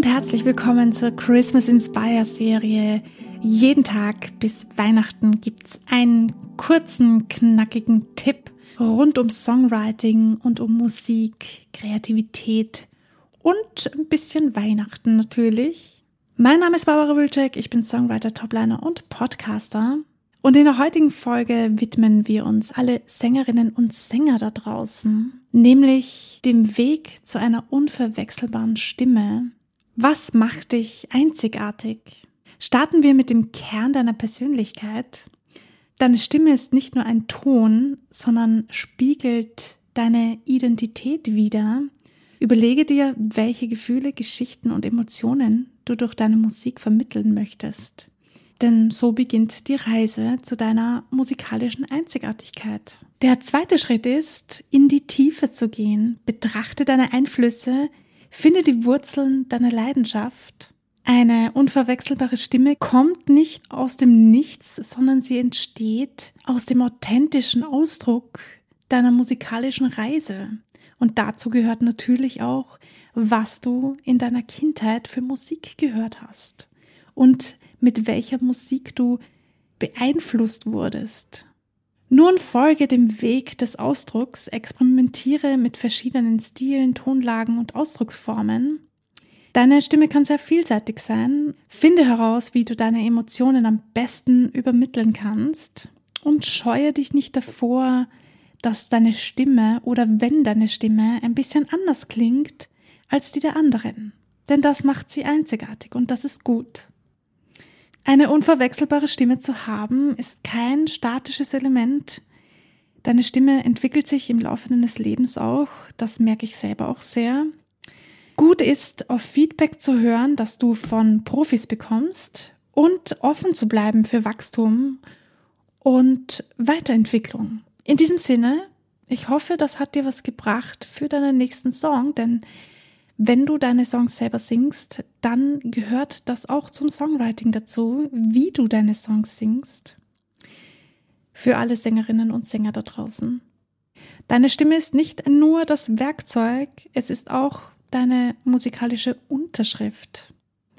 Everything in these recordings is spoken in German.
und herzlich willkommen zur Christmas Inspire Serie. Jeden Tag bis Weihnachten gibt's einen kurzen, knackigen Tipp rund um Songwriting und um Musik, Kreativität und ein bisschen Weihnachten natürlich. Mein Name ist Barbara Wilczek, ich bin Songwriter, Topliner und Podcaster. Und in der heutigen Folge widmen wir uns alle Sängerinnen und Sänger da draußen, nämlich dem Weg zu einer unverwechselbaren Stimme. Was macht dich einzigartig? Starten wir mit dem Kern deiner Persönlichkeit. Deine Stimme ist nicht nur ein Ton, sondern spiegelt deine Identität wider. Überlege dir, welche Gefühle, Geschichten und Emotionen du durch deine Musik vermitteln möchtest. Denn so beginnt die Reise zu deiner musikalischen Einzigartigkeit. Der zweite Schritt ist, in die Tiefe zu gehen. Betrachte deine Einflüsse, finde die Wurzeln deiner Leidenschaft. Eine unverwechselbare Stimme kommt nicht aus dem Nichts, sondern sie entsteht aus dem authentischen Ausdruck deiner musikalischen Reise. Und dazu gehört natürlich auch, was du in deiner Kindheit für Musik gehört hast und mit welcher Musik du beeinflusst wurdest. Nun folge dem Weg des Ausdrucks, experimentiere mit verschiedenen Stilen, Tonlagen und Ausdrucksformen. Deine Stimme kann sehr vielseitig sein. Finde heraus, wie du deine Emotionen am besten übermitteln kannst und scheue dich nicht davor, dass deine Stimme oder wenn deine Stimme ein bisschen anders klingt als die der anderen. Denn das macht sie einzigartig und das ist gut. Eine unverwechselbare Stimme zu haben, ist kein statisches Element. Deine Stimme entwickelt sich im Laufe deines Lebens auch, das merke ich selber auch sehr. Gut ist, auf Feedback zu hören, das du von Profis bekommst und offen zu bleiben für Wachstum und Weiterentwicklung. In diesem Sinne, ich hoffe, das hat dir was gebracht für deinen nächsten Song, denn wenn du deine Songs selber singst, dann gehört das auch zum Songwriting dazu, wie du deine Songs singst. Für alle Sängerinnen und Sänger da draußen. Deine Stimme ist nicht nur das Werkzeug, es ist auch deine musikalische Unterschrift.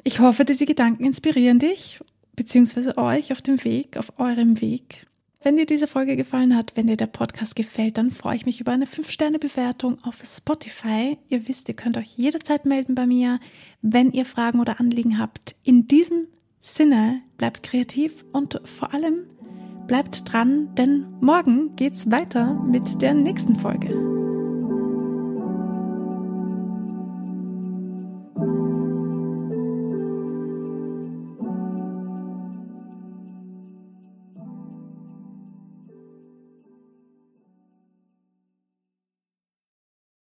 Ich hoffe, diese Gedanken inspirieren dich bzw. euch auf dem Weg, auf eurem Weg. Wenn dir diese Folge gefallen hat, wenn dir der Podcast gefällt, dann freue ich mich über eine 5-Sterne-Bewertung auf Spotify. Ihr wisst, ihr könnt euch jederzeit melden bei mir, wenn ihr Fragen oder Anliegen habt. In diesem Sinne, bleibt kreativ und vor allem bleibt dran, denn morgen geht's weiter mit der nächsten Folge.